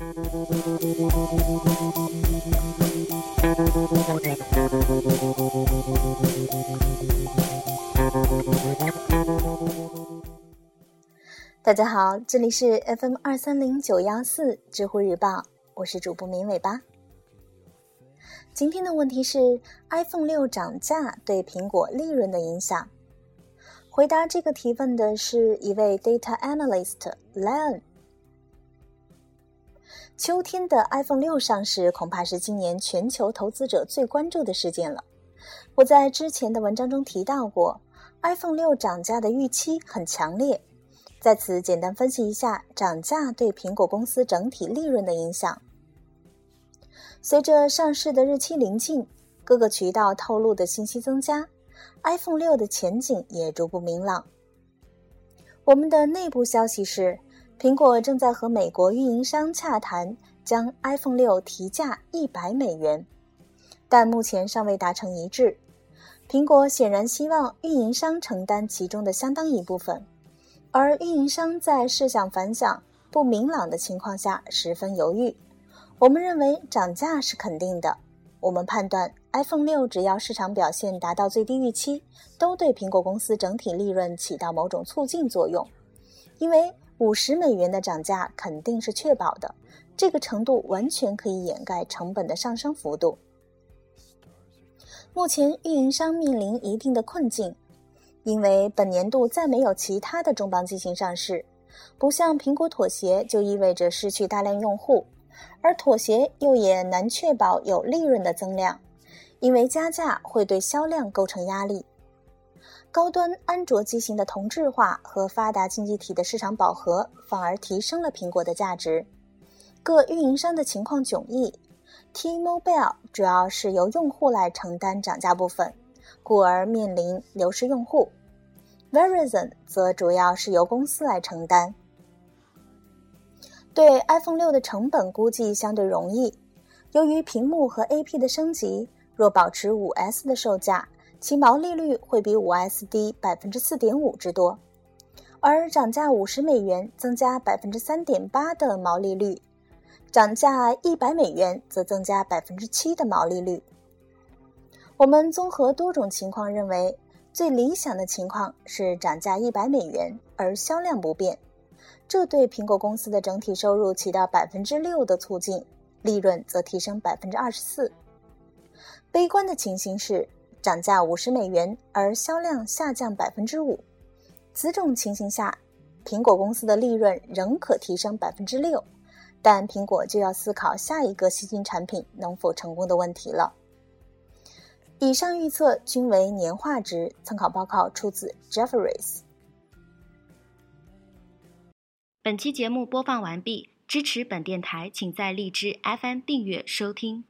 大家好，这里是 FM 二三零九幺四知乎日报，我是主播明尾巴。今天的问题是：iPhone 六涨价对苹果利润的影响。回答这个提问的是一位 Data Analyst Leon。秋天的 iPhone 六上市，恐怕是今年全球投资者最关注的事件了。我在之前的文章中提到过，iPhone 六涨价的预期很强烈。在此简单分析一下涨价对苹果公司整体利润的影响。随着上市的日期临近，各个渠道透露的信息增加，iPhone 六的前景也逐步明朗。我们的内部消息是，苹果正在和美国运营商洽谈，将 iPhone 六提价一百美元，但目前尚未达成一致。苹果显然希望运营商承担其中的相当一部分。而运营商在试想反响不明朗的情况下十分犹豫。我们认为涨价是肯定的。我们判断 iPhone 六只要市场表现达到最低预期，都对苹果公司整体利润起到某种促进作用。因为五十美元的涨价肯定是确保的，这个程度完全可以掩盖成本的上升幅度。目前运营商面临一定的困境。因为本年度再没有其他的重磅机型上市，不向苹果妥协就意味着失去大量用户，而妥协又也难确保有利润的增量，因为加价会对销量构成压力。高端安卓机型的同质化和发达经济体的市场饱和反而提升了苹果的价值。各运营商的情况迥异，T-Mobile 主要是由用户来承担涨价部分。故而面临流失用户，Verizon 则主要是由公司来承担。对 iPhone 六的成本估计相对容易，由于屏幕和 AP 的升级，若保持 5S 的售价，其毛利率会比 5S 低百分之四点五之多，而涨价五十美元增加百分之三点八的毛利率，涨价一百美元则增加百分之七的毛利率。我们综合多种情况认为，最理想的情况是涨价一百美元，而销量不变，这对苹果公司的整体收入起到百分之六的促进，利润则提升百分之二十四。悲观的情形是涨价五十美元，而销量下降百分之五。此种情形下，苹果公司的利润仍可提升百分之六，但苹果就要思考下一个新兴产品能否成功的问题了。以上预测均为年化值，参考报告出自 Jefferies。本期节目播放完毕，支持本电台，请在荔枝 FM 订阅收听。